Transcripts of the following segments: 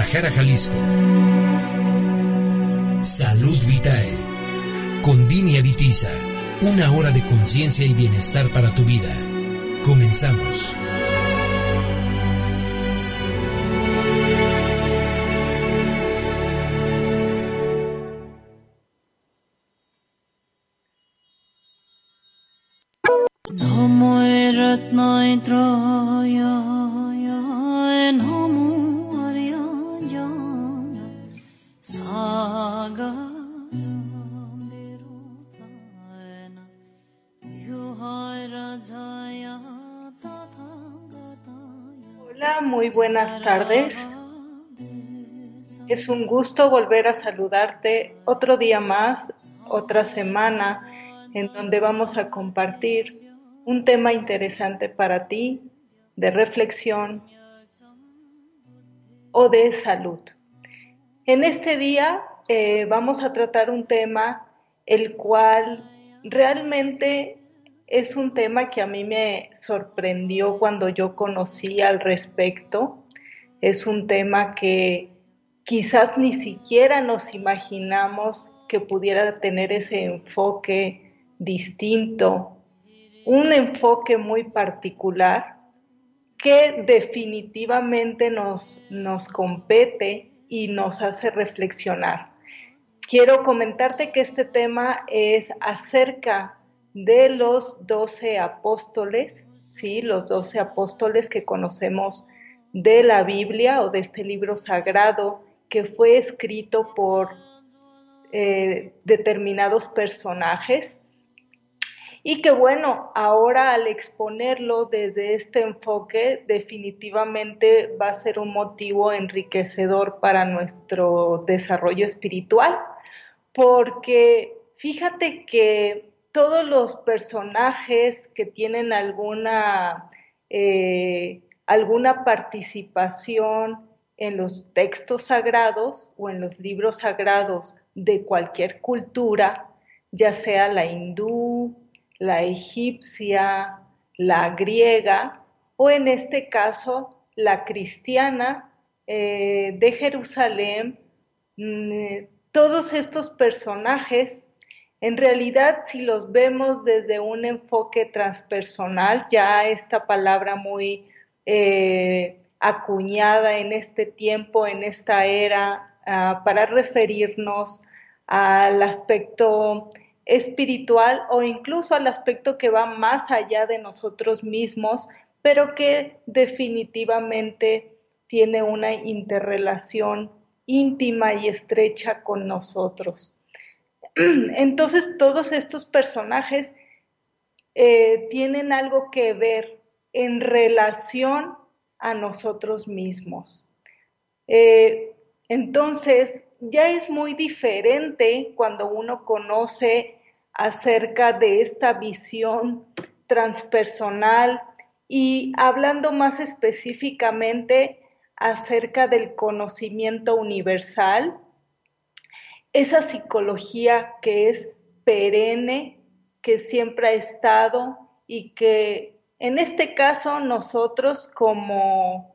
Jalisco. Salud Vitae. Con Vini Avitiza. Una hora de conciencia y bienestar para tu vida. Comenzamos. Buenas tardes. Es un gusto volver a saludarte otro día más, otra semana, en donde vamos a compartir un tema interesante para ti, de reflexión o de salud. En este día eh, vamos a tratar un tema el cual realmente es un tema que a mí me sorprendió cuando yo conocí al respecto. Es un tema que quizás ni siquiera nos imaginamos que pudiera tener ese enfoque distinto, un enfoque muy particular que definitivamente nos, nos compete y nos hace reflexionar. Quiero comentarte que este tema es acerca de los doce apóstoles, ¿sí? los doce apóstoles que conocemos de la Biblia o de este libro sagrado que fue escrito por eh, determinados personajes y que bueno, ahora al exponerlo desde este enfoque definitivamente va a ser un motivo enriquecedor para nuestro desarrollo espiritual, porque fíjate que todos los personajes que tienen alguna, eh, alguna participación en los textos sagrados o en los libros sagrados de cualquier cultura, ya sea la hindú, la egipcia, la griega o en este caso la cristiana eh, de Jerusalén, mm, todos estos personajes, en realidad si los vemos desde un enfoque transpersonal, ya esta palabra muy eh, acuñada en este tiempo, en esta era, uh, para referirnos al aspecto espiritual o incluso al aspecto que va más allá de nosotros mismos, pero que definitivamente tiene una interrelación íntima y estrecha con nosotros. Entonces todos estos personajes eh, tienen algo que ver en relación a nosotros mismos. Eh, entonces, ya es muy diferente cuando uno conoce acerca de esta visión transpersonal y hablando más específicamente acerca del conocimiento universal, esa psicología que es perenne, que siempre ha estado y que en este caso nosotros como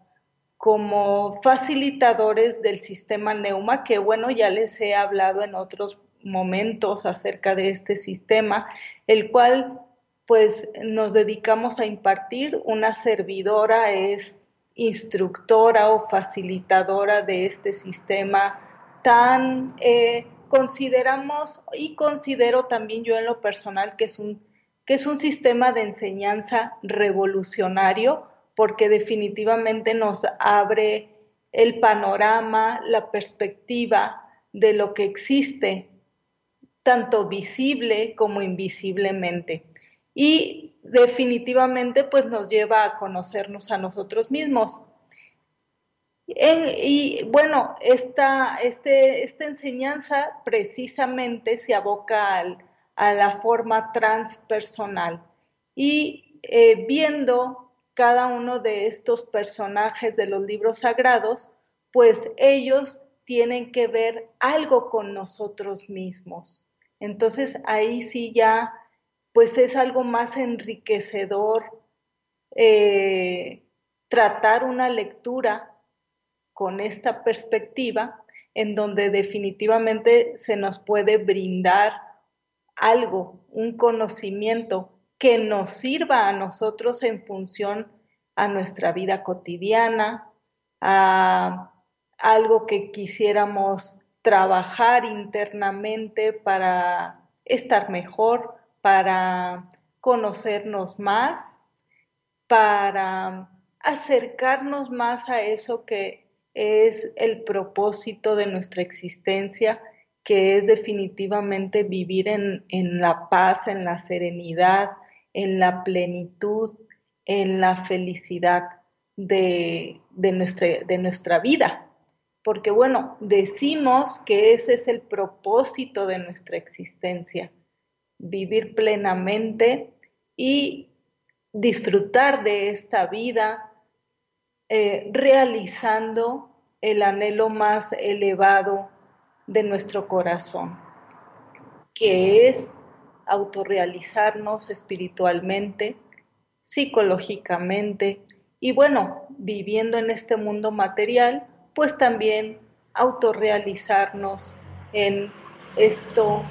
como facilitadores del sistema Neuma, que bueno, ya les he hablado en otros momentos acerca de este sistema, el cual pues nos dedicamos a impartir. Una servidora es instructora o facilitadora de este sistema tan eh, consideramos y considero también yo en lo personal que es un que es un sistema de enseñanza revolucionario porque definitivamente nos abre el panorama, la perspectiva de lo que existe, tanto visible como invisiblemente. y definitivamente pues nos lleva a conocernos a nosotros mismos. Y bueno, esta, este, esta enseñanza precisamente se aboca al- a la forma transpersonal y eh, viendo cada uno de estos personajes de los libros sagrados, pues ellos tienen que ver algo con nosotros mismos. Entonces ahí sí ya, pues es algo más enriquecedor eh, tratar una lectura con esta perspectiva en donde definitivamente se nos puede brindar algo, un conocimiento que nos sirva a nosotros en función a nuestra vida cotidiana, a algo que quisiéramos trabajar internamente para estar mejor, para conocernos más, para acercarnos más a eso que es el propósito de nuestra existencia, que es definitivamente vivir en, en la paz, en la serenidad, en la plenitud, en la felicidad de, de, nuestra, de nuestra vida. Porque bueno, decimos que ese es el propósito de nuestra existencia, vivir plenamente y disfrutar de esta vida eh, realizando el anhelo más elevado de nuestro corazón, que es autorrealizarnos espiritualmente, psicológicamente y bueno, viviendo en este mundo material, pues también autorrealizarnos en esto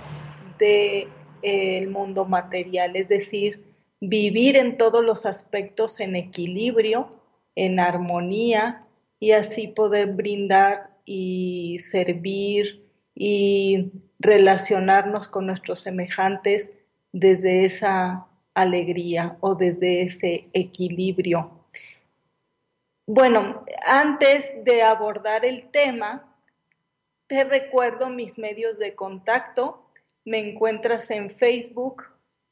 del de, mundo material, es decir, vivir en todos los aspectos en equilibrio, en armonía y así poder brindar y servir y relacionarnos con nuestros semejantes desde esa alegría o desde ese equilibrio. Bueno, antes de abordar el tema, te recuerdo mis medios de contacto. Me encuentras en Facebook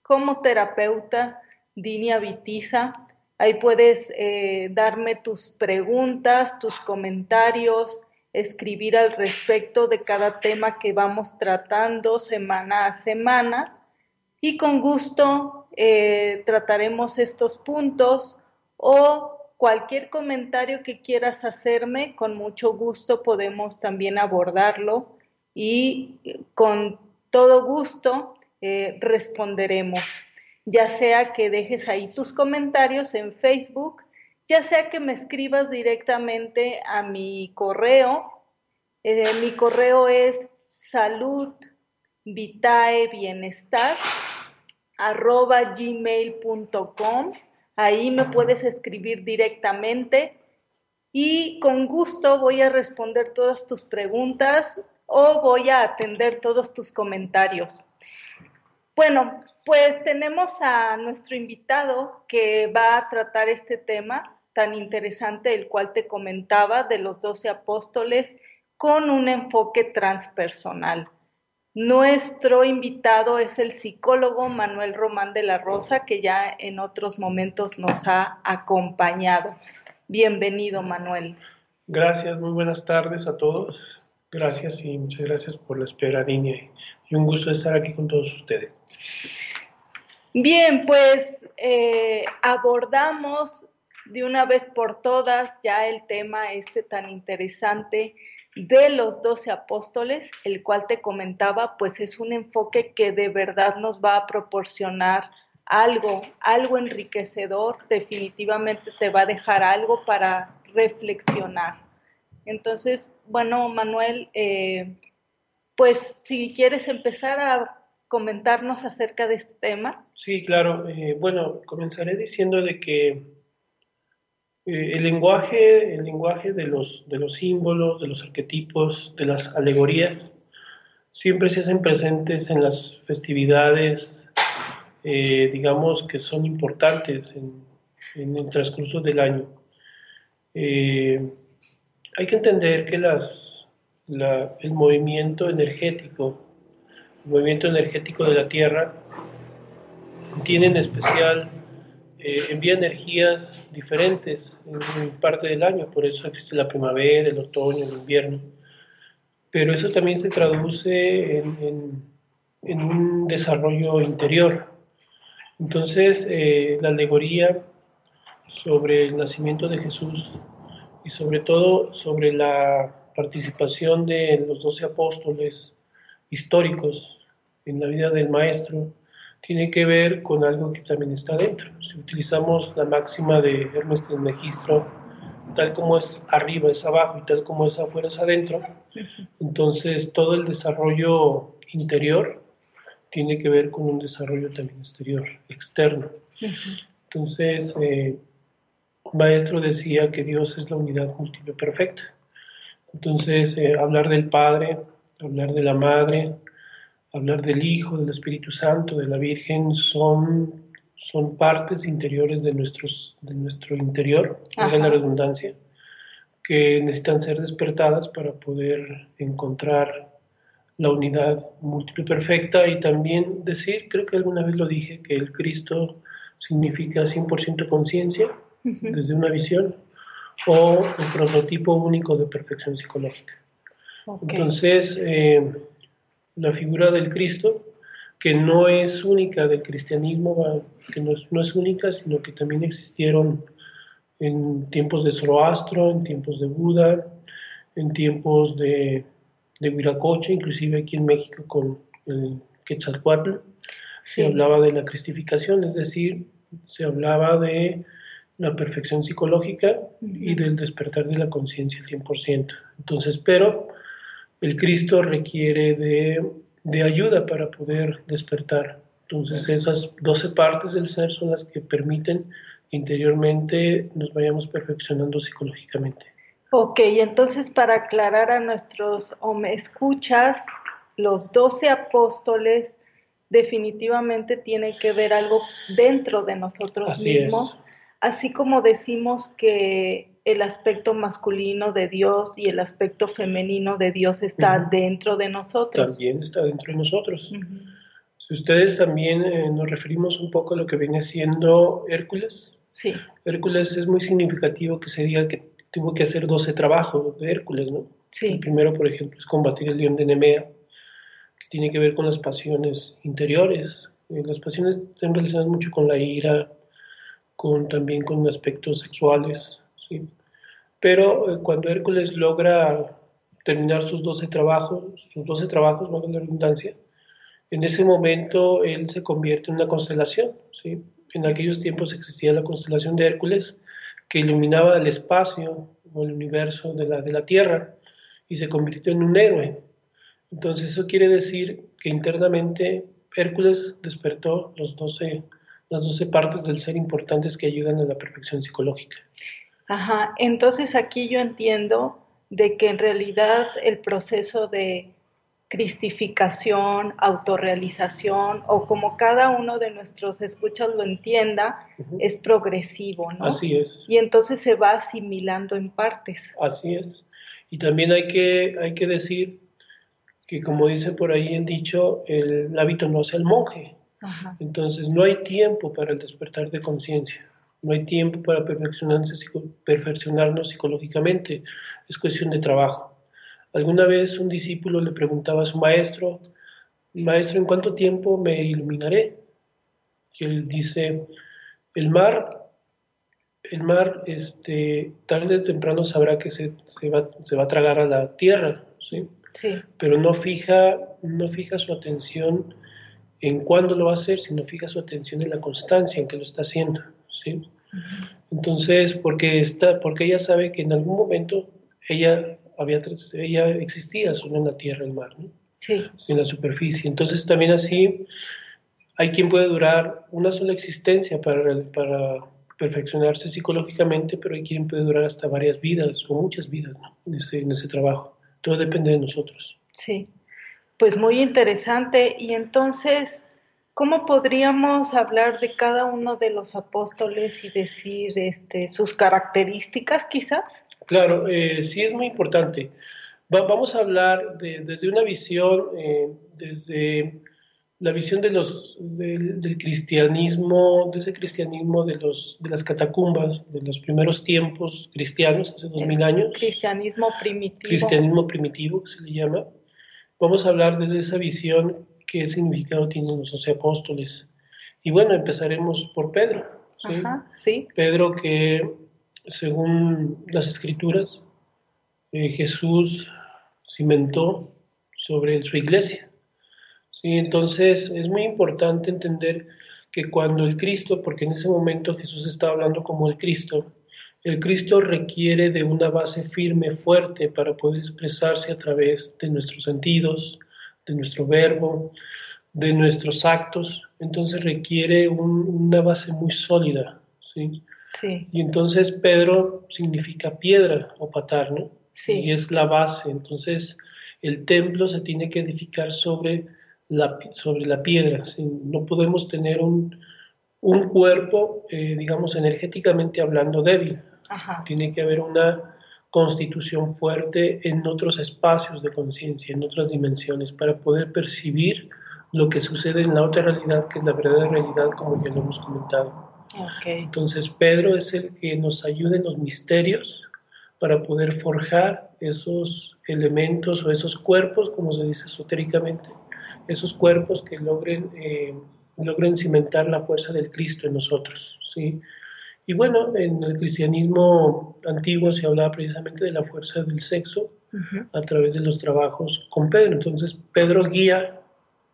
como terapeuta Dinia Vitiza. Ahí puedes eh, darme tus preguntas, tus comentarios, escribir al respecto de cada tema que vamos tratando semana a semana. Y con gusto eh, trataremos estos puntos o cualquier comentario que quieras hacerme, con mucho gusto podemos también abordarlo y con todo gusto eh, responderemos, ya sea que dejes ahí tus comentarios en Facebook, ya sea que me escribas directamente a mi correo. Eh, mi correo es salud vitae bienestar arroba gmail.com Ahí me puedes escribir directamente y con gusto voy a responder todas tus preguntas o voy a atender todos tus comentarios. Bueno, pues tenemos a nuestro invitado que va a tratar este tema tan interesante, el cual te comentaba, de los doce apóstoles, con un enfoque transpersonal. Nuestro invitado es el psicólogo Manuel Román de la Rosa, que ya en otros momentos nos ha acompañado. Bienvenido, Manuel. Gracias, muy buenas tardes a todos. Gracias y muchas gracias por la espera, niña. Y un gusto estar aquí con todos ustedes. Bien, pues eh, abordamos de una vez por todas ya el tema este tan interesante de los doce apóstoles, el cual te comentaba, pues es un enfoque que de verdad nos va a proporcionar algo, algo enriquecedor, definitivamente te va a dejar algo para reflexionar. Entonces, bueno, Manuel, eh, pues si quieres empezar a comentarnos acerca de este tema. Sí, claro. Eh, bueno, comenzaré diciendo de que el lenguaje, el lenguaje de los, de los símbolos, de los arquetipos, de las alegorías, siempre se hacen presentes en las festividades, eh, digamos, que son importantes en, el transcurso del año. Eh, hay que entender que las, la, el movimiento energético, movimiento energético de la Tierra, tiene en especial, eh, envía energías diferentes en, parte del año, por eso existe la primavera, el otoño, el invierno. Pero eso también se traduce en, en- en un desarrollo interior. Entonces, eh, la alegoría sobre el nacimiento de Jesús y sobre todo sobre la participación de los doce apóstoles históricos en la vida del maestro tiene que ver con algo que también está dentro. Si utilizamos la máxima de Hermes Trismegisto, tal como es arriba es abajo y tal como es afuera es adentro, entonces todo el desarrollo interior tiene que ver con un desarrollo también exterior, externo. Entonces, eh, maestro decía que Dios es la unidad múltiple perfecta. Entonces, eh, hablar del Padre, hablar de la Madre, hablar del Hijo, del Espíritu Santo, de la Virgen, son, son partes interiores de, nuestros, de nuestro interior, valga la redundancia, que necesitan ser despertadas para poder encontrar la unidad múltiple perfecta. Y también decir, creo que alguna vez lo dije, que el Cristo significa 100% conciencia desde una visión o el prototipo único de perfección psicológica. Entonces, eh, la figura del Cristo, que no es única del cristianismo, que no es, no es única, sino que también existieron en tiempos de Zoroastro, en tiempos de Buda, en tiempos de, de Huiracocha, inclusive aquí en México con el Quetzalcoatl, Sí. se hablaba de la cristificación, es decir, se hablaba de la perfección psicológica y del despertar de la conciencia al 100%. Entonces, pero el Cristo requiere de, de ayuda para poder despertar. Entonces, esas 12 partes del ser son las que permiten que interiormente nos vayamos perfeccionando psicológicamente. Ok, entonces para aclarar a nuestros o me escuchas, los doce apóstoles definitivamente tienen que ver algo dentro de nosotros Así es. mismos, así como decimos que el aspecto masculino de Dios y el aspecto femenino de Dios está dentro de nosotros. También está dentro de nosotros. Si ustedes también eh, nos referimos un poco a lo que viene siendo Hércules, Sí, Hércules es muy significativo que se diga que tuvo que hacer 12 trabajos de Hércules, ¿no? El sí, primero, por ejemplo, es combatir el león de Nemea, que tiene que ver con las pasiones interiores. Eh, las pasiones están relacionadas mucho con la ira, con, también con aspectos sexuales, ¿sí? Pero eh, cuando Hércules logra terminar sus 12 trabajos, sus 12 trabajos, valga la redundancia, en ese momento él se convierte en una constelación, ¿sí? En aquellos tiempos existía la constelación de Hércules, que iluminaba el espacio o el universo de la, de la Tierra y se convirtió en un héroe. Entonces eso quiere decir que internamente Hércules despertó los 12, las 12 partes del ser importantes que ayudan a la perfección psicológica. Ajá, entonces aquí yo entiendo de que en realidad el proceso de cristificación, autorrealización o como cada uno de nuestros escuchas lo entienda, es progresivo, ¿no? Así es, Y entonces se va asimilando en partes. así es. Y también hay que, hay que decir que como dice por ahí el dicho, el hábito no hace al monje. Ajá. Entonces no hay tiempo para el despertar de conciencia, no hay tiempo para perfeccionarse perfeccionarnos psicológicamente, es cuestión de trabajo. Alguna vez un discípulo le preguntaba a su maestro, maestro, ¿en cuánto tiempo me iluminaré? Y él dice, el mar, el mar este, tarde o temprano sabrá que se, se va, se va a tragar a la tierra, ¿sí? Sí, pero no fija, no fija su atención en cuándo lo va a hacer, sino fija su atención en la constancia en que lo está haciendo, ¿sí? Entonces, porque está, porque ella sabe que en algún momento ella había, ella existía solo en la tierra, el mar, ¿no? sí, en la superficie. Entonces, también así hay quien puede durar una sola existencia para, para perfeccionarse psicológicamente, pero hay quien puede durar hasta varias vidas o muchas vidas ¿no? en, ese, en ese trabajo. Todo depende de nosotros. sí. Pues muy interesante. Y entonces, ¿cómo podríamos hablar de cada uno de los apóstoles y decir este, sus características quizás? Claro, eh, sí es muy importante. Va- vamos a hablar de- desde una visión, eh, desde la visión de los, del, del cristianismo, de ese cristianismo de, los, de las catacumbas, de los primeros tiempos cristianos, hace dos mil años, Cristianismo primitivo. cristianismo primitivo que se le llama, vamos a hablar desde esa visión, qué significado tienen los doce apóstoles. Y bueno, empezaremos por Pedro. ¿sí? Ajá, sí. Pedro que, según las escrituras, eh, Jesús cimentó sobre su iglesia. ¿sí? Entonces es muy importante entender que cuando el Cristo, porque en ese momento Jesús estaba hablando como el Cristo, el Cristo requiere de una base firme, fuerte, para poder expresarse a través de nuestros sentidos, de nuestro verbo, de nuestros actos. Entonces requiere un- una base muy sólida. ¿sí? Sí, Y entonces Pedro significa piedra o patar, ¿no? Sí. Y es la base. Entonces el templo se tiene que edificar sobre la, sobre la piedra. ¿sí? No podemos tener un, un cuerpo, eh, digamos, energéticamente hablando débil. ajá. Tiene que haber una constitución fuerte en otros espacios de conciencia, en otras dimensiones, para poder percibir lo que sucede en la otra realidad, que es la verdadera realidad, como ya lo hemos comentado. Ok, Entonces Pedro es el que nos ayuda en los misterios para poder forjar esos elementos o esos cuerpos, como se dice esotéricamente, esos cuerpos que logren, eh, logren cimentar la fuerza del Cristo en nosotros. ¿sí? Y bueno, en el cristianismo antiguo se hablaba precisamente de la fuerza del sexo a través de los trabajos con Pedro. Entonces Pedro guía,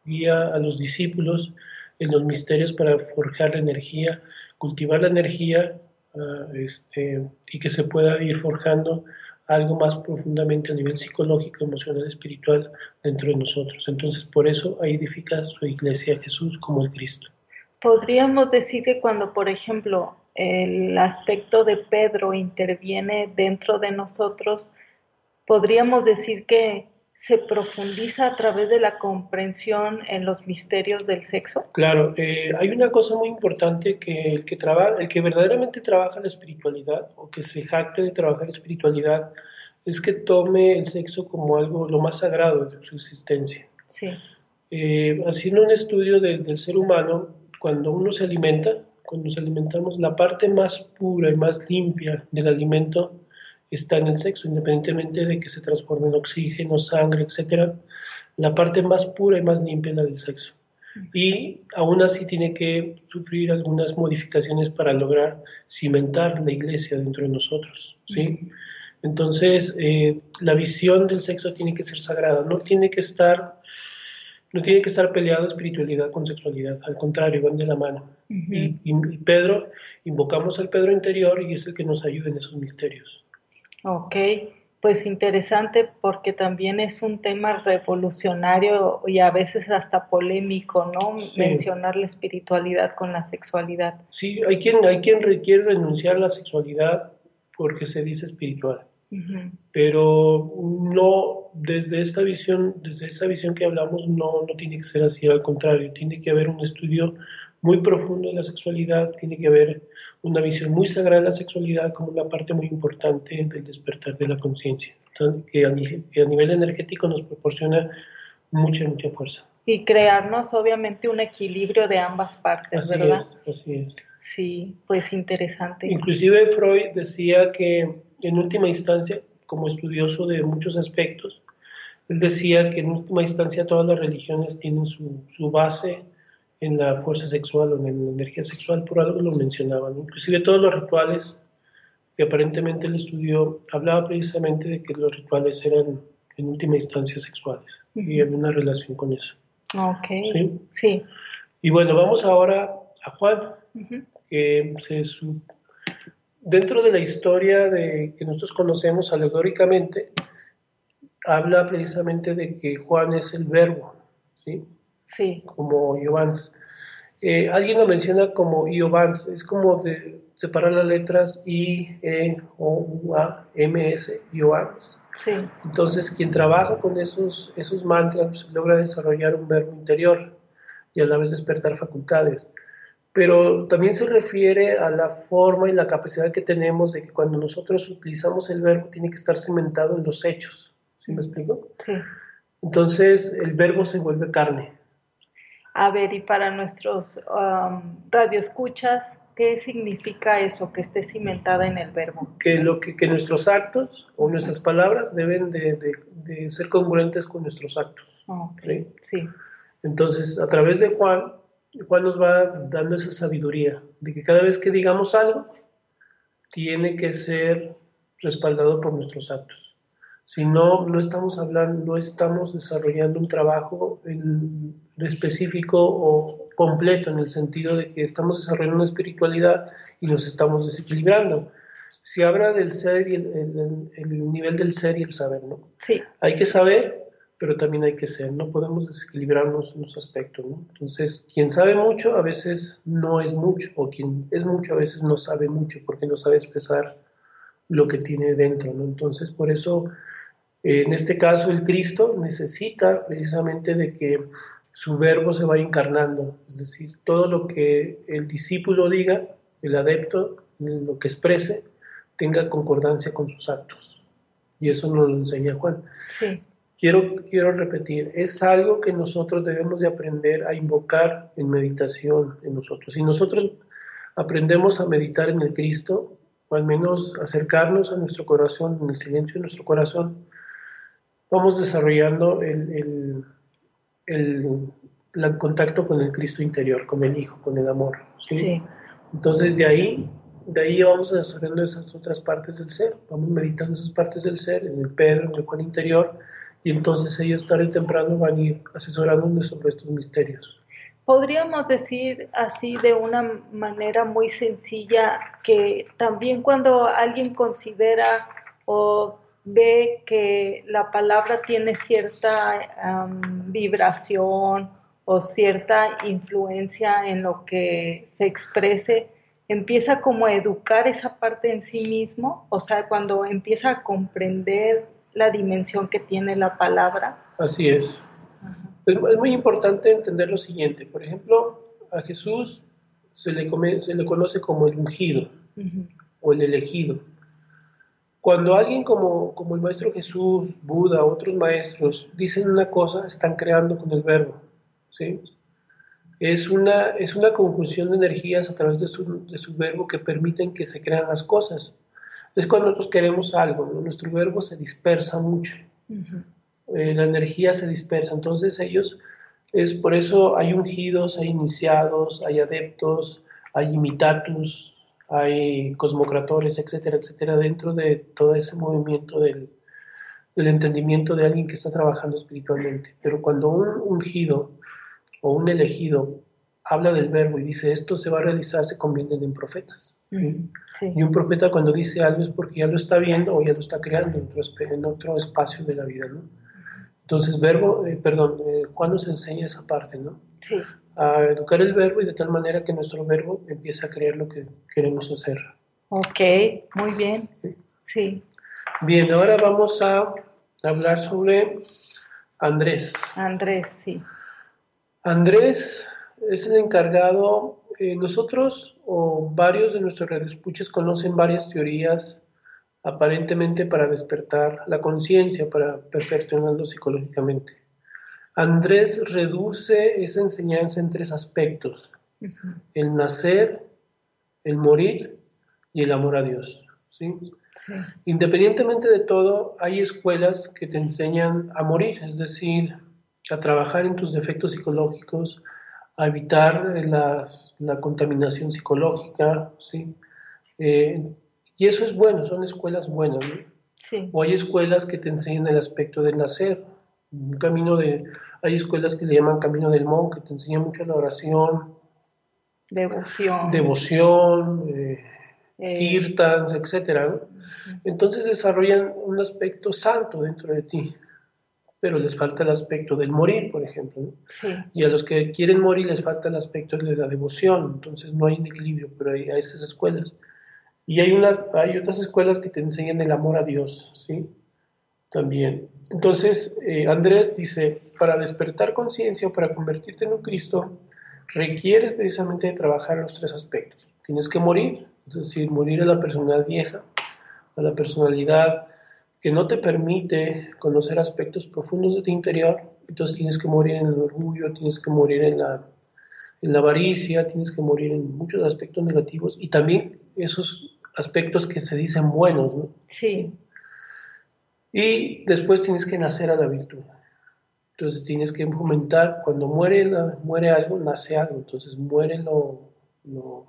guía a los discípulos en los misterios para forjar la energía, cultivar la energía este, y que se pueda ir forjando algo más profundamente a nivel psicológico, emocional, espiritual dentro de nosotros. Entonces por eso ahí edifica su iglesia Jesús como el Cristo. Podríamos decir que cuando, por ejemplo, el aspecto de Pedro interviene dentro de nosotros, podríamos decir que se profundiza a través de la comprensión en los misterios del sexo. Claro, eh, hay una cosa muy importante que el que trabaja, el que verdaderamente trabaja la espiritualidad o que se jacte de trabajar la espiritualidad es que tome el sexo como algo lo más sagrado de su existencia. Sí, Eh, haciendo un estudio de- del ser humano, cuando uno se alimenta, cuando nos alimentamos, la parte más pura y más limpia del alimento está en el sexo, independientemente de que se transforme en oxígeno, sangre, etcétera. La parte más pura y más limpia es la del sexo. Y aún así tiene que sufrir algunas modificaciones para lograr cimentar la iglesia dentro de nosotros, ¿sí? Entonces, eh, la visión del sexo tiene que ser sagrada, no tiene que estar no tiene que estar peleado espiritualidad con sexualidad, al contrario, van de la mano. Y, y- y Pedro, invocamos al Pedro interior y es el que nos ayuda en esos misterios. ok, pues interesante porque también es un tema revolucionario y a veces hasta polémico, ¿no? Sí. Mencionar la espiritualidad con la sexualidad. Sí, hay quien, hay quien requiere renunciar a la sexualidad porque se dice espiritual, Pero no desde esta visión, desde esa visión que hablamos, no, no tiene que ser así, al contrario, tiene que haber un estudio muy profundo de la sexualidad, tiene que haber una visión muy sagrada de la sexualidad como una parte muy importante del despertar de la conciencia, que, que a nivel energético nos proporciona mucha, mucha fuerza. Y crearnos obviamente un equilibrio de ambas partes, Así ¿verdad? es, así es. Sí, pues interesante. Inclusive Freud decía que en última instancia, como estudioso de muchos aspectos, él decía que en última instancia todas las religiones tienen su, su base en la fuerza sexual o en la energía sexual, por algo lo mencionaban. Inclusive todos los rituales que aparentemente él estudió, hablaba precisamente de que los rituales eran en última instancia sexuales y había una relación con eso. Ok, Sí. sí. Y bueno, vamos ahora a Juan que se su- dentro de la historia de, que nosotros conocemos alegóricamente, habla precisamente de que Juan es el verbo, ¿sí? Sí, como Iovans. Eh, alguien lo menciona como Iovans, es como de separar las letras I, E, O, U, A, M, S, Iovans. sí. Entonces, quien trabaja con esos, esos mantras logra desarrollar un verbo interior y a la vez despertar facultades. Pero también se refiere a la forma y la capacidad que tenemos de que cuando nosotros utilizamos el verbo tiene que estar cimentado en los hechos. ¿Sí me explico? Sí. Entonces, el verbo se vuelve carne. A ver, y para nuestros um, radioescuchas, ¿qué significa eso, que esté cimentada en el verbo? Que, lo que, que nuestros actos o nuestras palabras deben de, de- de ser congruentes con nuestros actos. Ok, ¿sí? Sí, Entonces, a través de Juan, Juan nos va dando esa sabiduría de que cada vez que digamos algo, tiene que ser respaldado por nuestros actos. Si no, no estamos hablando, no estamos desarrollando un trabajo en- específico o completo en el sentido de que estamos desarrollando una espiritualidad y nos estamos desequilibrando. Se habla del ser y el, el- el nivel del ser y el saber, ¿no? sí, hay que saber, pero también hay que ser, no podemos desequilibrarnos en los aspectos. Entonces, quien sabe mucho a veces no es mucho, o quien es mucho a veces no sabe mucho porque no sabe expresar lo que tiene dentro, ¿no? Entonces, por eso, eh, en este caso, el Cristo necesita precisamente de que su verbo se vaya encarnando, es decir, todo lo que el discípulo diga, el adepto, lo que exprese, tenga concordancia con sus actos. Y eso nos lo enseña Juan sí, quiero, quiero repetir, es algo que nosotros debemos de aprender a invocar en meditación en nosotros. Si nosotros aprendemos a meditar en el Cristo, o al menos acercarnos a nuestro corazón, en el silencio de nuestro corazón, vamos desarrollando el, el, el- el contacto con el Cristo interior, con el Hijo, con el amor. ¿sí? sí, Entonces de ahí, de ahí vamos desarrollando esas otras partes del ser, vamos meditando esas partes del ser, en el Pedro, en el Juan interior, y entonces ellos tarde o temprano van a ir asesorándonos sobre estos misterios. Podríamos decir así de una manera muy sencilla que también cuando alguien considera o ve que la palabra tiene cierta vibración o cierta influencia en lo que se exprese, empieza como a educar esa parte en sí mismo, o sea, cuando empieza a comprender la dimensión que tiene la palabra. Así es. Es, es muy importante entender lo siguiente. Por ejemplo, a Jesús se le, come- se le conoce como el ungido o el elegido. Cuando alguien como, como el Maestro Jesús, Buda, otros maestros dicen una cosa, están creando con el verbo. ¿sí? Es, una, es una conjunción de energías a través de su, de su verbo que permiten que se crean las cosas. Es cuando nosotros queremos algo, ¿no? nuestro verbo se dispersa mucho eh, la energía se dispersa. Entonces ellos, es por eso hay ungidos, hay iniciados, hay adeptos, hay imitatus, hay cosmocratores, etcétera, etcétera, dentro de todo ese movimiento del, del entendimiento de alguien que está trabajando espiritualmente. Pero cuando un ungido o un elegido habla del verbo y dice esto se va a realizar, se convierten en profetas. Sí. Y un profeta cuando dice algo es porque ya lo está viendo o ya lo está creando en otro, espe- en otro espacio de la vida, ¿no? Entonces, verbo, eh, perdón, eh, Juan nos enseña esa parte, ¿no? Sí. A educar el verbo y de tal manera que nuestro verbo empiece a creer lo que queremos hacer. Ok, muy bien. Sí, Bien, ahora vamos a hablar sobre Andrés. Andrés, sí. Andrés es el encargado, eh, nosotros o varios de nuestros redescuchas conocen varias teorías aparentemente para despertar la conciencia, para perfeccionarlo psicológicamente. Andrés reduce esa enseñanza en tres aspectos, el nacer, el morir y el amor a Dios. ¿sí? Sí. Independientemente de todo, hay escuelas que te enseñan a morir, es decir, a trabajar en tus defectos psicológicos, a evitar eh, las- la contaminación psicológica, ¿sí? Eh, y eso es bueno, son escuelas buenas, ¿no? Sí. O hay escuelas que te enseñan el aspecto del nacer, un camino de, hay escuelas que le llaman camino del monje, que te enseñan mucho la oración, Devoción. devoción, eh, Eh, kirtans, etcétera, ¿no? Entonces desarrollan un aspecto santo dentro de ti, pero les falta el aspecto del morir, por ejemplo, ¿no? Sí. Y a los que quieren morir les falta el aspecto de la devoción, entonces no hay un equilibrio, pero hay, hay esas escuelas. Y hay, una, hay otras escuelas que te enseñan el amor a Dios, ¿sí? También. Entonces, eh, Andrés dice, para despertar conciencia o para convertirte en un Cristo, requieres precisamente de trabajar los tres aspectos. Tienes que morir, es decir, morir a la personalidad vieja, a la personalidad que no te permite conocer aspectos profundos de tu interior Entonces tienes que morir en el orgullo, tienes que morir en la, en la avaricia, tienes que morir en muchos aspectos negativos y también esos aspectos que se dicen buenos, ¿no? Sí, Y después tienes que nacer a la virtud. Entonces tienes que fomentar, cuando muere, la- muere algo, nace algo. Entonces muere lo, lo,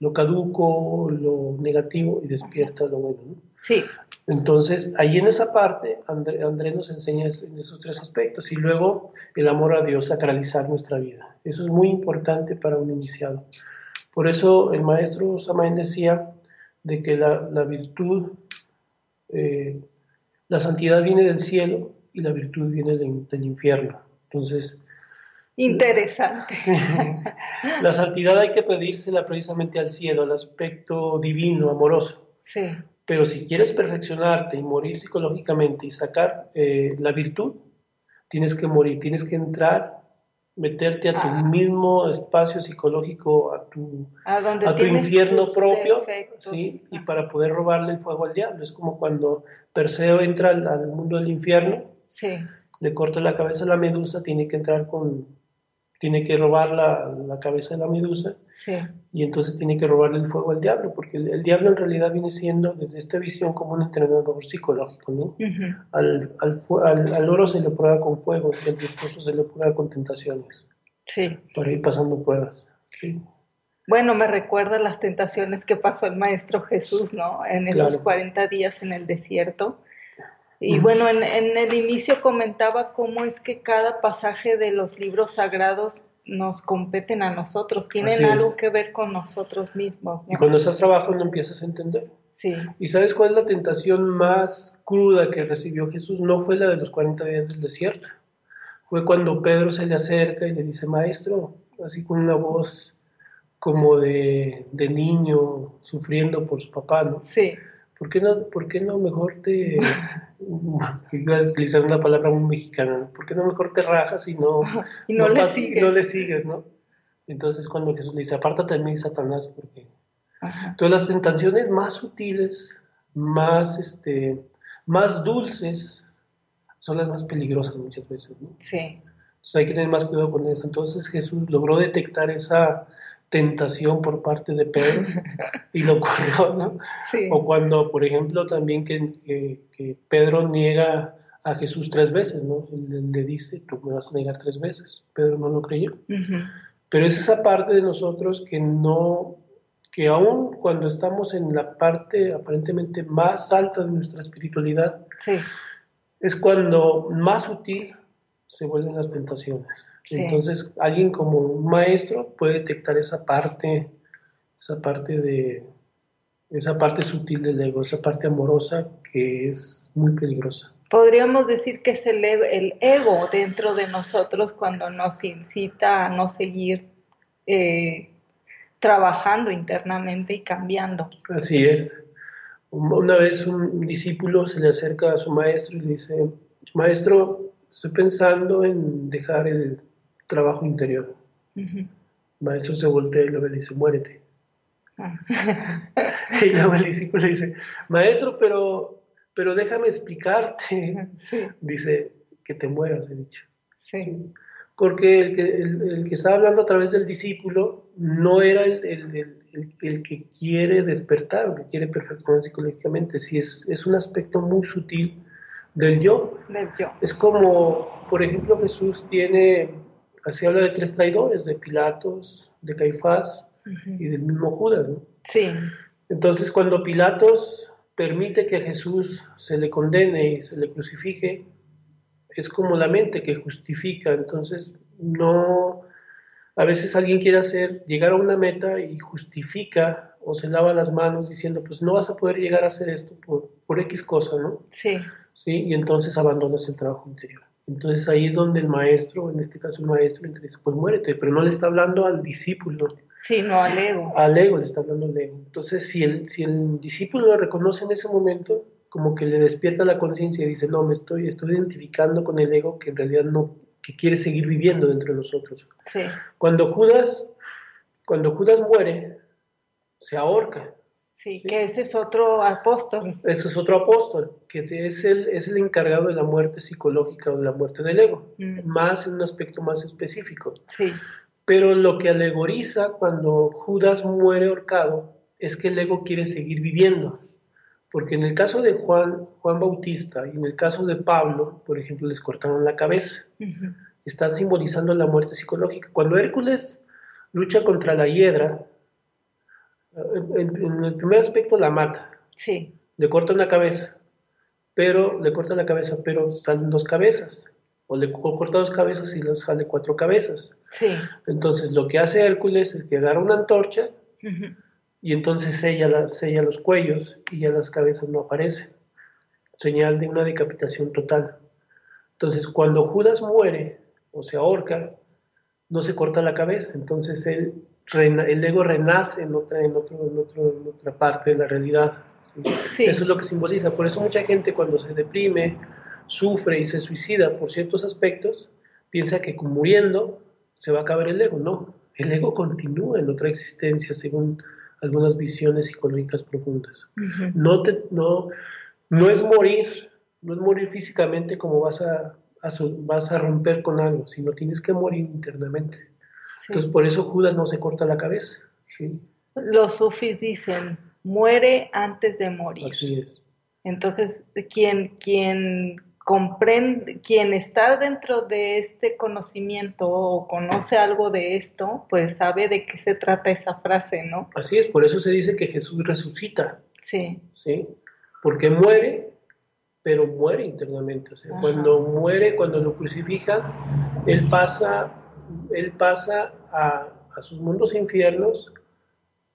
lo caduco, lo negativo y despierta lo bueno. ¿no? sí, Entonces, ahí en esa parte, André, André nos enseña en esos tres aspectos. Y luego, el amor a Dios, sacralizar nuestra vida. Eso es muy importante para un iniciado. Por eso el maestro Samael decía de que la, la virtud, eh, la santidad viene del cielo y la virtud viene del, del infierno. Entonces, interesante. la santidad hay que pedírsela precisamente al cielo, al aspecto divino, amoroso. Sí, Pero si quieres perfeccionarte y morir psicológicamente y sacar eh, la virtud, tienes que morir, tienes que entrar, meterte a tu Ah. mismo espacio psicológico, a tu, a donde a tu infierno propio, defectos. ¿sí? y para poder robarle el fuego al diablo. Es como cuando Perseo entra al, al mundo del infierno, Sí, le corta la cabeza a la medusa, tiene que entrar con, tiene que robar la, la cabeza de la medusa sí, y entonces tiene que robarle el fuego al diablo, porque el, el diablo en realidad viene siendo desde esta visión como un entrenador psicológico, ¿no? Al, al, al- al oro se le prueba con fuego y al virtuoso se le prueba con tentaciones, sí. para ir pasando pruebas. Sí, Bueno, me recuerda las tentaciones que pasó el Maestro Jesús, ¿no? En esos Claro. 40 días en el desierto. Y bueno, en, en el inicio comentaba cómo es que cada pasaje de los libros sagrados nos competen a nosotros, tienen algo que ver con nosotros mismos, y cuando estás trabajando empiezas a entender. Sí, ¿Y sabes cuál es la tentación más cruda que recibió Jesús? No fue la de los 40 días del desierto. Fue cuando Pedro se le acerca y le dice, maestro, así con una voz como de, de niño sufriendo por su papá, ¿no? sí, ¿Por qué no, por qué no mejor te... Iba a utilizar una palabra muy mexicana, ¿no? ¿por qué no mejor te rajas y no, y no, le pas- sigues. no le sigues, ¿no? Entonces cuando Jesús le dice, apártate de mí, Satanás, porque Ajá. entonces las tentaciones más sutiles, más, este, más dulces, son las más peligrosas muchas veces, ¿no? Sí, Entonces hay que tener más cuidado con eso. Entonces Jesús logró detectar esa tentación por parte de Pedro y lo corrió, ¿no? sí, O cuando, por ejemplo, también que, que- que Pedro niega a Jesús tres veces, ¿no? Él, él le dice, tú me vas a negar tres veces. Pedro no lo creyó. ujú, Pero es esa parte de nosotros que no, que aún cuando estamos en la parte aparentemente más alta de nuestra espiritualidad, sí, es cuando más sutil se vuelven las tentaciones. Sí. Entonces, alguien como un maestro puede detectar esa parte, esa parte de, esa parte sutil del ego, esa parte amorosa que es muy peligrosa. Podríamos decir que es el, e- el ego dentro de nosotros cuando nos incita a no seguir eh, trabajando internamente y cambiando. Así es. Un- Una vez un discípulo se le acerca a su maestro y le dice, maestro, estoy pensando en dejar el trabajo interior. Ujú. El maestro se voltea y luego le dice, muérete. Ah. Y luego el discípulo le dice, maestro, pero, pero déjame explicarte. Sí, Dice, que te mueras, he dicho. sí, Porque el que, el, el que está hablando a través del discípulo no era el, el- el- el- el que quiere despertar, o que quiere perfeccionar psicológicamente, sí es, es un aspecto muy sutil del yo. del yo. Es como, por ejemplo, Jesús tiene, así habla de tres traidores, de Pilatos, de Caifás y del mismo Judas, ¿no? Sí, Entonces, cuando Pilatos permite que a Jesús se le condene y se le crucifique, es como la mente que justifica. Entonces, no. A veces alguien quiere hacer, llegar a una meta y justifica o se lava las manos diciendo, pues no vas a poder llegar a hacer esto por, por X cosa, ¿no? sí, ¿Sí? Y entonces abandonas el trabajo interior. Entonces ahí es donde el maestro, en este caso el maestro, le dice, pues muérete, pero no le está hablando al discípulo, sí, no al ego. al ego le está hablando al ego. Entonces, si el, si el discípulo lo reconoce en ese momento, como que le despierta la conciencia y dice, no, me estoy, estoy identificando con el ego que en realidad no, que quiere seguir viviendo dentro de nosotros. Sí, Cuando Judas, cuando Judas muere, se ahorca. Sí, que ese es otro apóstol. Ese es otro apóstol, que es el, es el encargado de la muerte psicológica o de la muerte del ego, Mm. más en un aspecto más específico. Sí, Pero lo que alegoriza cuando Judas muere ahorcado es que el ego quiere seguir viviendo. Porque en el caso de Juan, Juan Bautista y en el caso de Pablo, por ejemplo, les cortaron la cabeza. Están simbolizando la muerte psicológica. Cuando Hércules lucha contra la hiedra, en, el primer aspecto la mata, sí, le corta una cabeza, pero le corta la cabeza, pero salen dos cabezas. O le corta dos cabezas y le sale cuatro cabezas. sí, Entonces lo que hace Hércules es que agarra una antorcha y entonces sella, la- sella los cuellos y ya las cabezas no aparecen. Señal de una decapitación total. Entonces cuando Judas muere o se ahorca, no se corta la cabeza, entonces él, el ego renace en otra, en, otro- en otro- en otra parte de la realidad. ¿sí? sí, Eso es lo que simboliza. Por eso mucha gente cuando se deprime, sufre y se suicida por ciertos aspectos, piensa que con muriendo se va a acabar el ego. No, el ego continúa en otra existencia según algunas visiones psicológicas profundas. ujú, No, te- no, no es morir, no es morir físicamente como vas a, a vas a romper con algo, sino tienes que morir internamente. Sí. Entonces por eso Judas no se corta la cabeza. ¿sí? Los sufis dicen, muere antes de morir. Así es. Entonces, quien, quien comprende, quien está dentro de este conocimiento o conoce algo de esto, pues sabe de qué se trata esa frase, ¿no? Así es, por eso se dice que Jesús resucita. Sí, ¿sí? Porque muere, pero muere internamente. O sea, Ajá. cuando muere, cuando lo crucifican, él pasa, él pasa a, a sus mundos infiernos,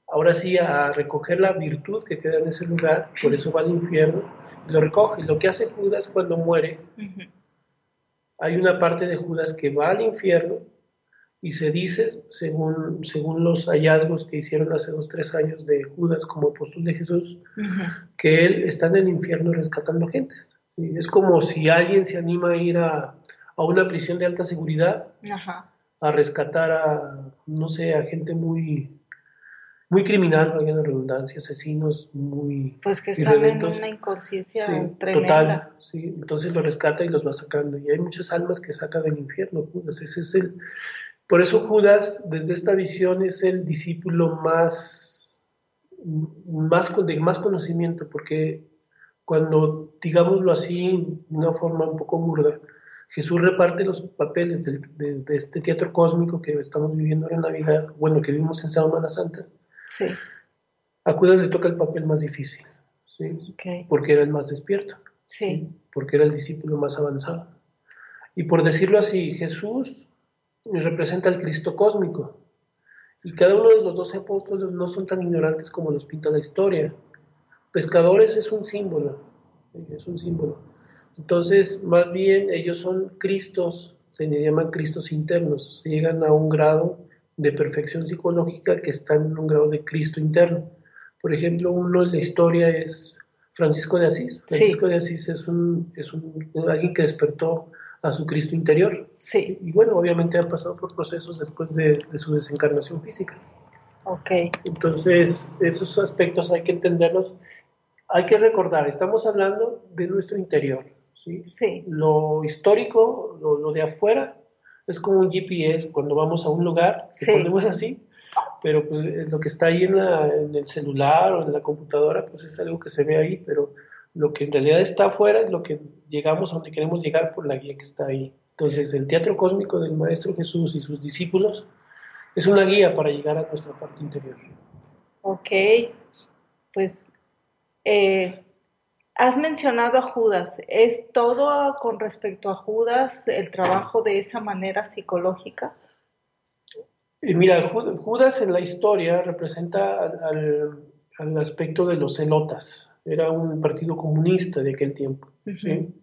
ahora sí a recoger la virtud que queda en ese lugar, por eso va al infierno, lo recoge. Lo que hace Judas cuando muere, hay una parte de Judas que va al infierno y se dice, según, según los hallazgos que hicieron hace dos, tres años de Judas como apóstol de Jesús, que él está en el infierno rescatando gente. Es como si alguien se anima a ir a, a una prisión de alta seguridad ajá, a rescatar a, no sé, a gente muy, muy criminal, valga la redundancia, asesinos muy pues que están en una inconsciencia Sí, tremenda. total, sí, entonces lo rescata y los va sacando. Y hay muchas almas que saca del infierno Judas. Ese es el, por eso Judas, desde esta visión, es el discípulo más, más con- de más conocimiento, porque cuando, digámoslo así, de una forma un poco burda, Jesús reparte los papeles de, de este teatro cósmico que estamos viviendo ahora en Navidad, bueno, que vivimos en Semana Santa. Sí, A Judas le toca el papel más difícil, ¿sí? ok, porque era el más despierto sí, porque era el discípulo más avanzado. Y por decirlo así, Jesús representa al Cristo cósmico. Y cada uno de los doce apóstoles no son tan ignorantes como los pinta la historia. Pescadores es un símbolo, ¿sí? es un símbolo. Entonces, más bien ellos son Cristos, se le llaman Cristos internos, llegan a un grado de perfección psicológica que están en un grado de Cristo interno. Por ejemplo, uno en la historia es Francisco de Asís. Sí. Francisco de Asís es, un, es un, alguien que despertó a su Cristo interior. sí, Y bueno, obviamente ha pasado por procesos después de, de su desencarnación física. ok, Entonces, esos aspectos hay que entenderlos. Hay que recordar, estamos hablando de nuestro interior. ¿Sí? sí, Lo histórico, lo, lo de afuera, es como un GPS. Cuando vamos a un lugar, que Sí. ponemos así, pero pues lo que está ahí en, la- en el celular o en la computadora, pues es algo que se ve ahí, pero lo que en realidad está afuera es lo que llegamos a donde queremos llegar por la guía que está ahí. Entonces, el teatro cósmico del Maestro Jesús y sus discípulos es una guía para llegar a nuestra parte interior. ok. Pues, eh, has mencionado a Judas. ¿Es todo con respecto a Judas el trabajo de esa manera psicológica? Mira, Ju- Judas en la historia representa al, aspecto de los celotas. Era un partido comunista de aquel tiempo. ¿sí?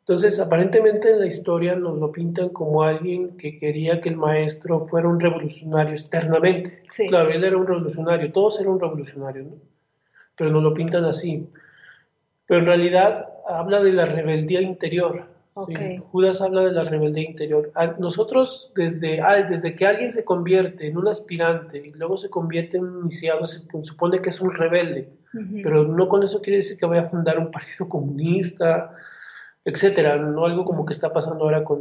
Entonces, aparentemente en la historia nos lo pintan como alguien que quería que el maestro fuera un revolucionario externamente. Sí. Claro, él era un revolucionario, todos eran revolucionarios, ¿no? Pero nos lo pintan así. Pero en realidad habla de la rebeldía interior. Ok. Sí, Judas habla de la rebeldía interior. Nosotros, desde, ah, desde que alguien se convierte en un aspirante y luego se convierte en un iniciado, se supone que es un rebelde, Ujú. pero no con eso quiere decir que vaya a fundar un partido comunista, etcétera. No algo como que está pasando ahora con,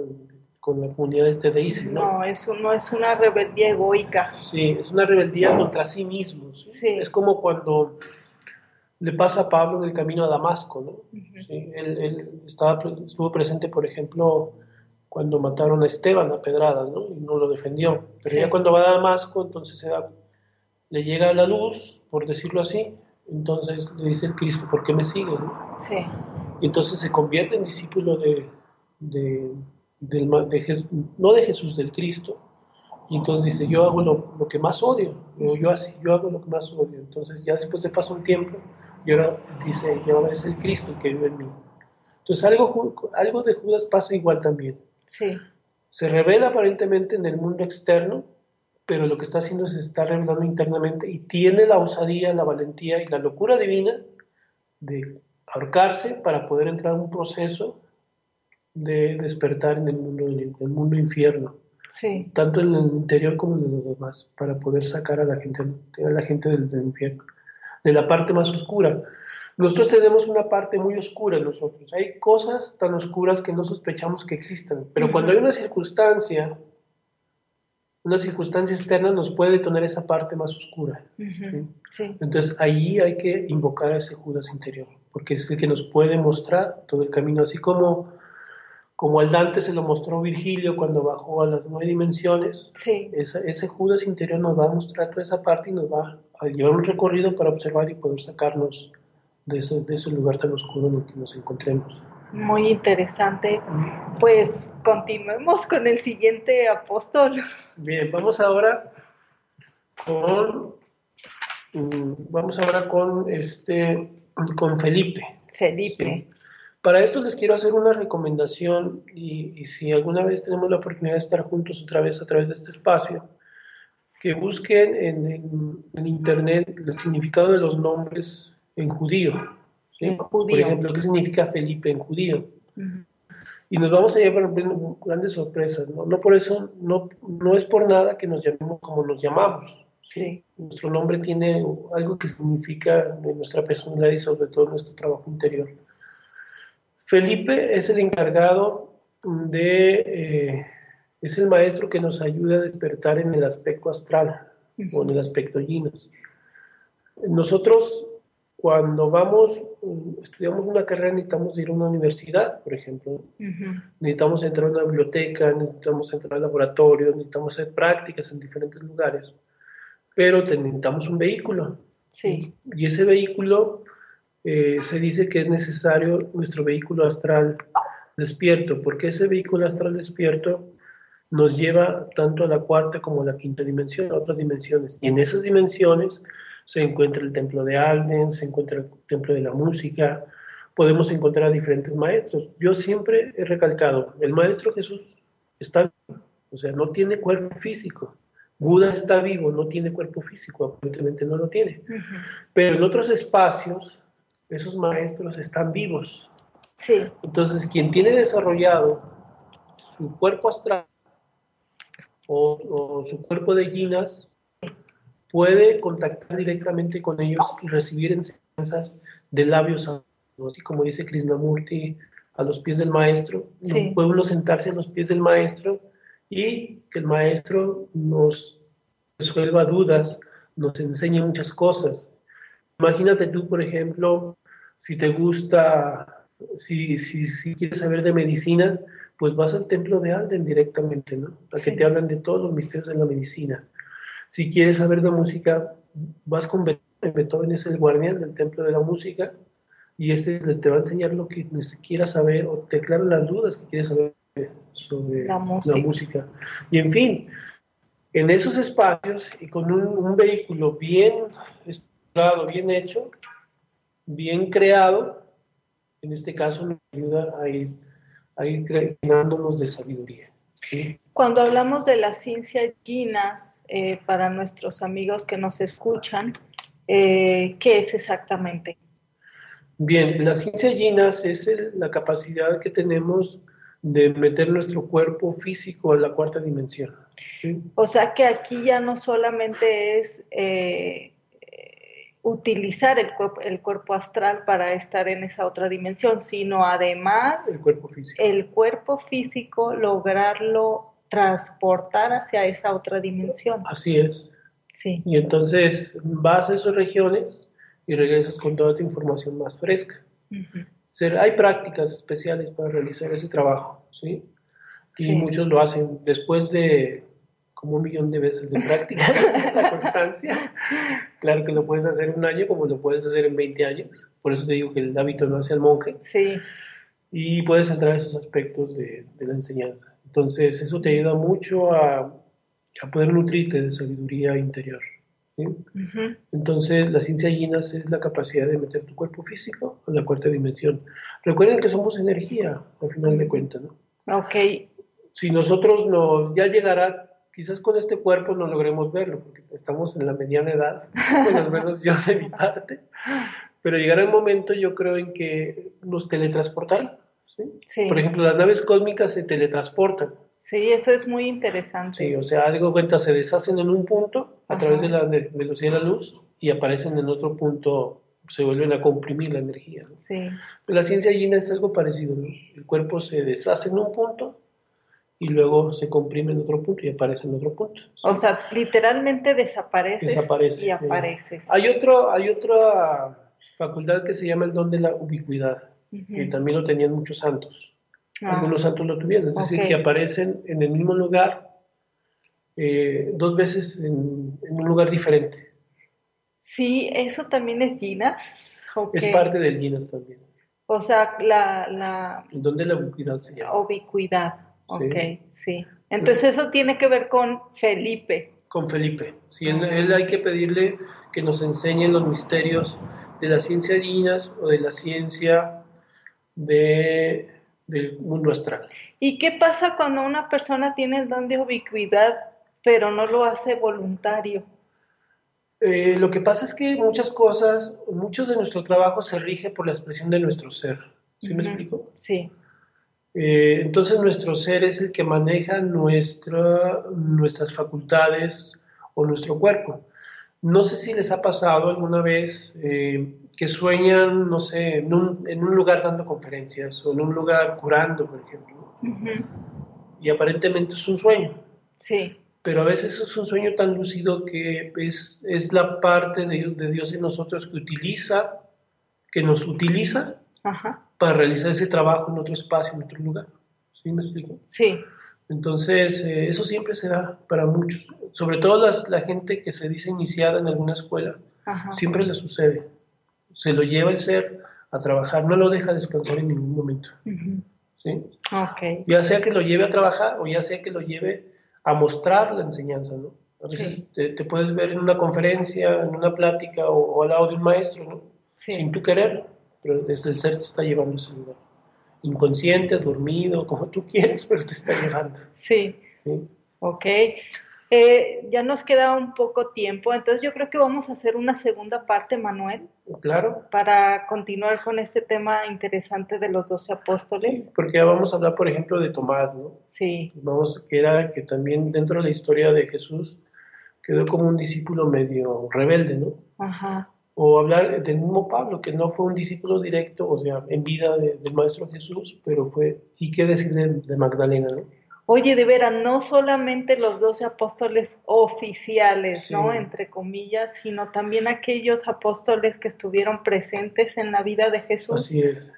con la comunidad este de ISIS, ¿no? No, es, un- no es una rebeldía egoica. Sí, es una rebeldía contra sí mismos. Sí. Es como cuando le pasa a Pablo en el camino a Damasco, ¿no? Sí, él, él estaba, estuvo presente, por ejemplo, cuando mataron a Esteban a pedradas, ¿no? Y no lo defendió. Pero Sí. ya cuando va a Damasco, entonces se da- le llega la luz, por decirlo así, entonces le dice el Cristo, ¿por qué me sigues? no? Sí. Y entonces se convierte en discípulo de, de, del de no de Jesús, del Cristo. Y entonces dice, yo hago lo, lo que más odio, yo, así, yo hago lo que más odio. Entonces ya después de pasar un tiempo, y ahora dice, y ahora es el Cristo el que vive en mí. Entonces algo, de Judas pasa igual también. Sí. Se revela aparentemente en el mundo externo, pero lo que está haciendo es está revelando internamente y tiene la osadía, la valentía y la locura divina de ahorcarse para poder entrar a un proceso de despertar en el mundo, en el mundo infierno, Sí. tanto en el interior como en los demás, para poder sacar a la gente, a la gente del, del infierno, de la parte más oscura. Nosotros tenemos una parte muy oscura en nosotros. Hay cosas tan oscuras que no sospechamos que existan, pero cuando hay una circunstancia, una circunstancia externa nos puede detonar esa parte más oscura. Sí. Entonces allí hay que invocar a ese Judas interior, porque es el que nos puede mostrar todo el camino, así como, como al Dante se lo mostró Virgilio cuando bajó a las nueve dimensiones, Sí. esa- ese Judas interior nos va a mostrar toda esa parte y nos va a llevar un recorrido para observar y poder sacarnos de ese, de ese lugar tan oscuro en el que nos encontremos. Muy interesante. Pues continuemos con el siguiente apóstol. Bien, vamos ahora con, mm, vamos ahora con, este, con Felipe. Felipe. Para esto les quiero hacer una recomendación y, y si alguna vez tenemos la oportunidad de estar juntos otra vez a través de este espacio, que busquen en, en- en internet el significado de los nombres en judío. ¿sí? En Por ejemplo, ¿qué significa Felipe en judío? Ujú. Y nos vamos a llevar grandes sorpresas. No, no por eso, no, no es por nada que nos llamemos como nos llamamos. Sí. Nuestro nombre tiene algo que significa nuestra personalidad y sobre todo nuestro trabajo interior. Felipe es el encargado de, eh, es el maestro que nos ayuda a despertar en el aspecto astral o en el aspecto yinas. Nosotros cuando vamos, mm, estudiamos una carrera necesitamos ir a una universidad, por ejemplo, necesitamos entrar a una biblioteca, necesitamos entrar al laboratorio, necesitamos hacer prácticas en diferentes lugares, pero necesitamos un vehículo. Sí. Y ese vehículo eh, se dice que es necesario nuestro vehículo astral despierto, porque ese vehículo astral despierto nos lleva tanto a la cuarta como a la quinta dimensión, a otras dimensiones. Y en esas dimensiones se encuentra el templo de Alden, se encuentra el templo de la música, podemos encontrar a diferentes maestros. Yo siempre he recalcado, el maestro Jesús está vivo, o sea, no tiene cuerpo físico. Buda está vivo, no tiene cuerpo físico, aparentemente no lo tiene. Pero en otros espacios, esos maestros están vivos. Sí. Entonces, quien tiene desarrollado su cuerpo astral o, o su cuerpo de guinas, puede contactar directamente con ellos y recibir enseñanzas de labios así como dice Krishnamurti, a los pies del maestro. Sí. Puede uno sentarse a los pies del maestro y que el maestro nos resuelva dudas, nos enseñe muchas cosas. Imagínate tú, por ejemplo, si te gusta, si, si, si quieres saber de medicina, pues vas al templo de Alden directamente, ¿no? A que te hablan de todos los misterios de la medicina. Si quieres saber de música, vas con Beethoven. Beethoven es el guardián del templo de la música y este te va a enseñar lo que quieras saber o te aclara las dudas que quieres saber sobre La música. Y en fin, en esos espacios y con un, un vehículo bien bien hecho, bien creado, en este caso nos ayuda a ir, a ir llenándonos de sabiduría. ¿sí? Cuando hablamos de las ciencias yinas, eh, para nuestros amigos que nos escuchan, eh, ¿qué es exactamente? Bien, la ciencia yinas es el- la capacidad que tenemos de meter nuestro cuerpo físico a la cuarta dimensión. ¿sí? O sea que aquí ya no solamente es eh, utilizar el cuerpo, el cuerpo astral para estar en esa otra dimensión, sino además El cuerpo físico. el cuerpo físico lograrlo transportar hacia esa otra dimensión. Así es. Sí. Y entonces vas a esas regiones y regresas con toda tu información más fresca. Hay prácticas especiales para realizar ese trabajo, ¿sí? Y Sí. muchos lo hacen después de como un millón de veces de práctica, la constancia. Claro que lo puedes hacer un año como lo puedes hacer en 20 años. Por eso te digo que el hábito no hace al monje. Sí, y puedes entrar a esos aspectos de, de la enseñanza. Entonces, eso te ayuda mucho a, a poder nutrirte de sabiduría interior. ¿sí? ujú. Entonces, la ciencia Yinas es la capacidad de meter tu cuerpo físico a la cuarta dimensión. Recuerden que somos energía, al final de cuentas. ¿no? Ok, Si nosotros no, ya llegará, quizás con este cuerpo no logremos verlo, porque estamos en la mediana edad, bueno, al menos yo de mi parte, pero llegará el momento, yo creo, en que nos teletransportarán. ¿sí? sí. Por ejemplo, las naves cósmicas se teletransportan. Sí, eso es muy interesante. Sí, o sea, algo cuenta, se deshacen en un punto a Ajá. través de la velocidad de la luz y aparecen en otro punto, se vuelven a comprimir la energía. ¿no? Sí. La ciencia yina es algo parecido. ¿no? El cuerpo se deshace en un punto y luego se comprime en otro punto y aparece en otro punto. ¿sí? O sea, literalmente desapareces Desaparece, y sí. apareces. Hay, otro, hay otra facultad que se llama el don de la ubicuidad, Ujú. que también lo tenían muchos santos. Ah, Algunos santos lo tuvieron, es decir, que aparecen en el mismo lugar eh, dos veces en, en un lugar diferente. Sí, eso también es Ginas. Es parte del Guinness también. O sea, la, la El don de la ubicuidad se llama. ubicuidad. Ok, Sí. Entonces eso tiene que ver con Felipe. Con Felipe. Sí, él, él hay que pedirle que nos enseñe los misterios de la ciencia Guinness o de la ciencia de, del mundo astral. ¿Y qué pasa cuando una persona tiene el don de ubicuidad, pero no lo hace voluntario? Eh, lo que pasa es que muchas cosas, mucho de nuestro trabajo se rige por la expresión de nuestro ser. ¿Sí me explico? Sí. Eh, entonces nuestro ser es el que maneja nuestra, nuestras facultades o nuestro cuerpo. No sé si les ha pasado alguna vez eh, que sueñan, no sé, en un, en un lugar dando conferencias o en un lugar curando, por ejemplo, y aparentemente es un sueño, Sí. pero a veces es un sueño tan lúcido que es, es la parte de, de Dios en nosotros que utiliza, que nos utiliza Ajá. Para realizar ese trabajo en otro espacio, en otro lugar. ¿Sí me explico? Sí. Entonces, eh, eso siempre será para muchos, sobre todo las- la gente que se dice iniciada en alguna escuela, Ajá. siempre le sucede. Se lo lleva el ser a trabajar, no lo deja descansar en ningún momento. ¿sí? Ok. Ya sea que lo lleve a trabajar o ya sea que lo lleve a mostrar la enseñanza. ¿no? A veces Sí. te, te puedes ver en una conferencia, en una plática o, o al lado de un maestro, ¿no? Sí. sin tu querer, pero desde el ser te está llevando a ese lugar. Inconsciente, dormido, como tú quieres, pero te está llevando. Sí. ¿sí? Ok. Eh, ya nos queda un poco tiempo, entonces yo creo que vamos a hacer una segunda parte, Manuel, Claro, para continuar con este tema interesante de los doce apóstoles. porque ya vamos a hablar, por ejemplo, de Tomás, ¿no? Sí, Vamos, que era que también dentro de la historia de Jesús quedó como un discípulo medio rebelde, ¿no? ajá, O hablar del mismo Pablo, que no fue un discípulo directo, o sea, en vida de- del Maestro Jesús, pero fue, y qué decir de, de Magdalena, ¿no? Oye, de veras, no solamente los doce apóstoles oficiales, Sí. ¿no? Entre comillas, sino también aquellos apóstoles que estuvieron presentes en la vida de Jesús,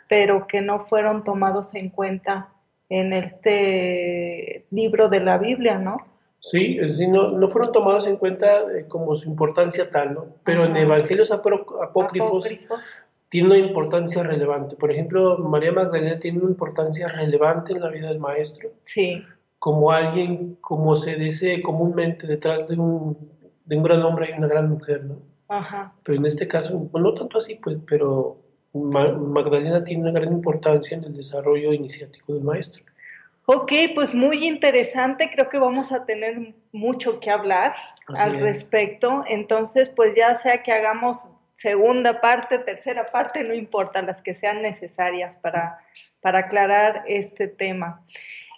pero que no fueron tomados en cuenta en este libro de la Biblia, ¿no? Sí, es decir, no, no fueron tomados en cuenta eh, como su importancia tal, ¿no? Pero en evangelios apócrifos Apócrifos. tiene una importancia relevante. Por ejemplo, María Magdalena tiene una importancia relevante en la vida del Maestro, Sí, como alguien, como se dice comúnmente, detrás de un, de un gran hombre hay una gran mujer, ¿no? ajá, Pero en este caso, no tanto así, pues, pero Ma- Magdalena tiene una gran importancia en el desarrollo iniciático del Maestro. Ok, pues muy interesante, creo que vamos a tener mucho que hablar Así al es. respecto. Entonces, pues ya sea que hagamos segunda parte, tercera parte, no importa, las que sean necesarias para, para aclarar este tema.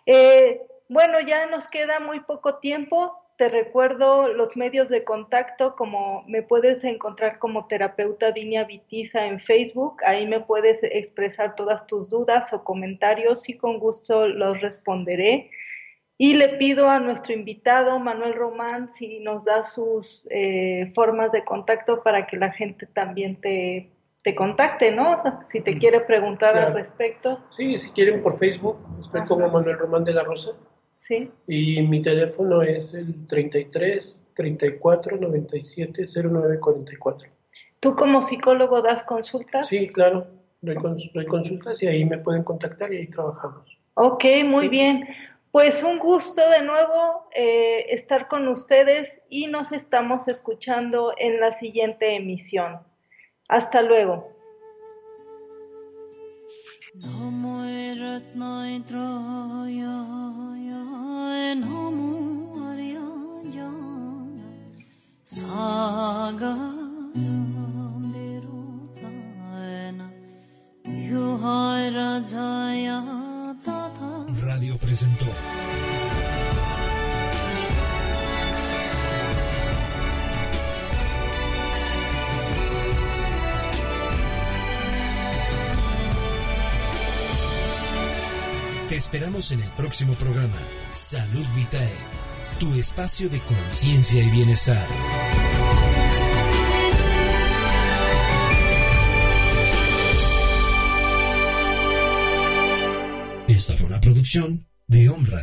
Eh, bueno, ya nos queda muy poco tiempo. Te recuerdo los medios de contacto, como me puedes encontrar como terapeuta Dinia Vitiza en Facebook. Ahí me puedes expresar todas tus dudas o comentarios y con gusto los responderé. Y le pido a nuestro invitado, Manuel Román, si nos da sus eh, formas de contacto para que la gente también te, te contacte, ¿no? O sea, si te quiere preguntar al respecto. Sí, si quieren por Facebook, estoy como Manuel Román de la Rosa. Sí. Y mi teléfono es el 33 34 97 09 44. ¿Tú como psicólogo das consultas? Sí, claro, doy, cons- doy consultas y ahí me pueden contactar y ahí trabajamos. Ok, muy Sí. bien. Pues un gusto de nuevo eh, estar con ustedes y nos estamos escuchando en la siguiente emisión. Hasta luego. Radio presentó. Te esperamos en el próximo programa Salud Vitae, tu espacio de conciencia y bienestar. Esta fue una producción de Home Radio.